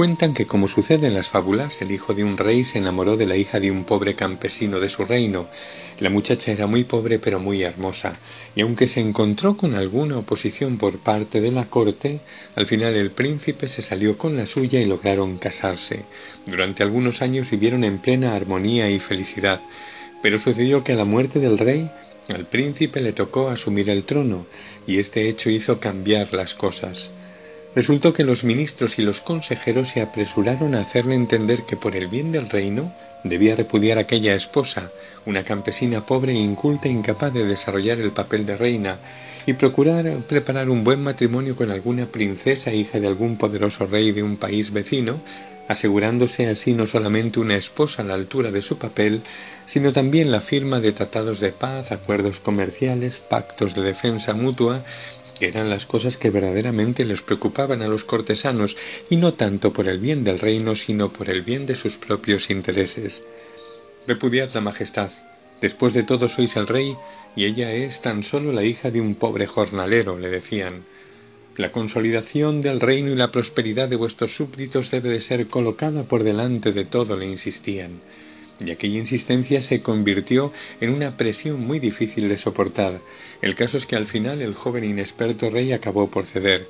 Cuentan que, como sucede en las fábulas, el hijo de un rey se enamoró de la hija de un pobre campesino de su reino. La muchacha era muy pobre pero muy hermosa, y aunque se encontró con alguna oposición por parte de la corte, al final el príncipe se salió con la suya y lograron casarse. Durante algunos años vivieron en plena armonía y felicidad, pero sucedió que a la muerte del rey al príncipe le tocó asumir el trono, y este hecho hizo cambiar las cosas. Resultó que los ministros y los consejeros se apresuraron a hacerle entender que por el bien del reino debía repudiar aquella esposa, una campesina pobre inculta e incapaz de desarrollar el papel de reina, y procurar preparar un buen matrimonio con alguna princesa hija de algún poderoso rey de un país vecino, asegurándose así no solamente una esposa a la altura de su papel, sino también la firma de tratados de paz, acuerdos comerciales, pactos de defensa mutua que eran las cosas que verdaderamente les preocupaban a los cortesanos, y no tanto por el bien del reino, sino por el bien de sus propios intereses. Repudiad la majestad. Después de todo sois el rey, y ella es tan solo la hija de un pobre jornalero, le decían. La consolidación del reino y la prosperidad de vuestros súbditos debe de ser colocada por delante de todo, le insistían y aquella insistencia se convirtió en una presión muy difícil de soportar. El caso es que al final el joven inexperto rey acabó por ceder.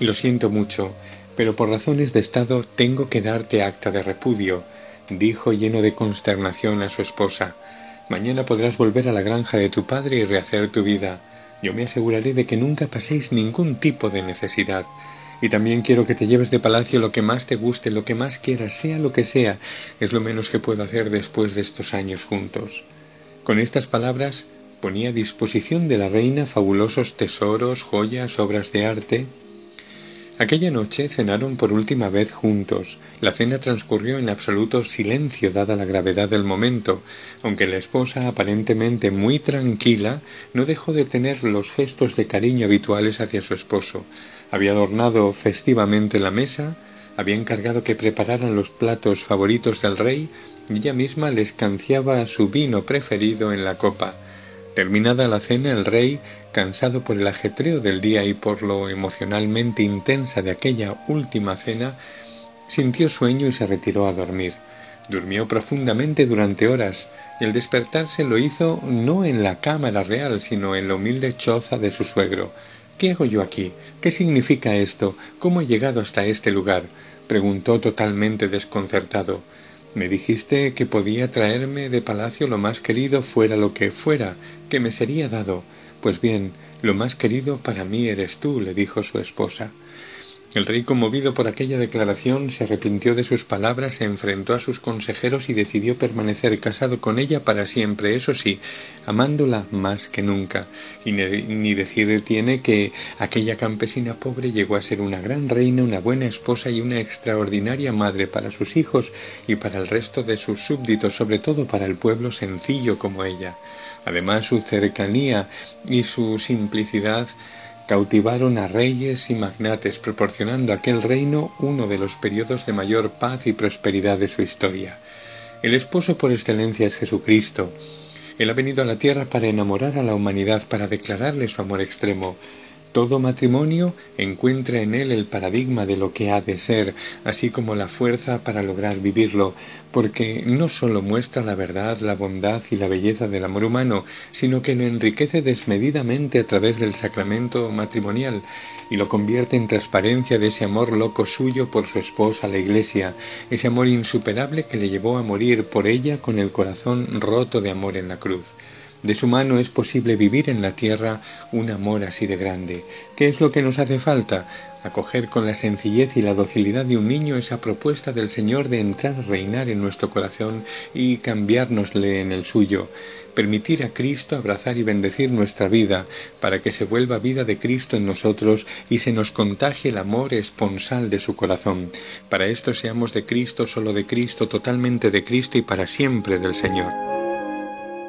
Lo siento mucho, pero por razones de Estado tengo que darte acta de repudio, dijo lleno de consternación a su esposa. Mañana podrás volver a la granja de tu padre y rehacer tu vida. Yo me aseguraré de que nunca paséis ningún tipo de necesidad y también quiero que te lleves de palacio lo que más te guste, lo que más quieras, sea lo que sea, es lo menos que puedo hacer después de estos años juntos. Con estas palabras ponía a disposición de la reina fabulosos tesoros, joyas, obras de arte, Aquella noche cenaron por última vez juntos. La cena transcurrió en absoluto silencio dada la gravedad del momento, aunque la esposa, aparentemente muy tranquila, no dejó de tener los gestos de cariño habituales hacia su esposo. Había adornado festivamente la mesa, había encargado que prepararan los platos favoritos del rey y ella misma les canciaba su vino preferido en la copa. Terminada la cena, el rey, cansado por el ajetreo del día y por lo emocionalmente intensa de aquella última cena, sintió sueño y se retiró a dormir. Durmió profundamente durante horas, y al despertarse lo hizo no en la cámara real, sino en la humilde choza de su suegro. ¿Qué hago yo aquí? ¿Qué significa esto? ¿Cómo he llegado hasta este lugar? preguntó totalmente desconcertado. Me dijiste que podía traerme de palacio lo más querido fuera lo que fuera, que me sería dado. Pues bien, lo más querido para mí eres tú, le dijo su esposa. El rey, conmovido por aquella declaración, se arrepintió de sus palabras, se enfrentó a sus consejeros y decidió permanecer casado con ella para siempre, eso sí, amándola más que nunca. Y ni decir tiene que aquella campesina pobre llegó a ser una gran reina, una buena esposa y una extraordinaria madre para sus hijos y para el resto de sus súbditos, sobre todo para el pueblo sencillo como ella. Además, su cercanía y su simplicidad cautivaron a reyes y magnates, proporcionando a aquel reino uno de los periodos de mayor paz y prosperidad de su historia. El esposo por excelencia es Jesucristo. Él ha venido a la tierra para enamorar a la humanidad, para declararle su amor extremo, todo matrimonio encuentra en él el paradigma de lo que ha de ser, así como la fuerza para lograr vivirlo, porque no sólo muestra la verdad, la bondad y la belleza del amor humano, sino que lo enriquece desmedidamente a través del sacramento matrimonial y lo convierte en transparencia de ese amor loco suyo por su esposa, la Iglesia, ese amor insuperable que le llevó a morir por ella con el corazón roto de amor en la cruz. De su mano es posible vivir en la tierra un amor así de grande. ¿Qué es lo que nos hace falta? Acoger con la sencillez y la docilidad de un niño esa propuesta del Señor de entrar a reinar en nuestro corazón y cambiárnosle en el suyo. Permitir a Cristo abrazar y bendecir nuestra vida para que se vuelva vida de Cristo en nosotros y se nos contagie el amor esponsal de su corazón. Para esto seamos de Cristo, solo de Cristo, totalmente de Cristo y para siempre del Señor.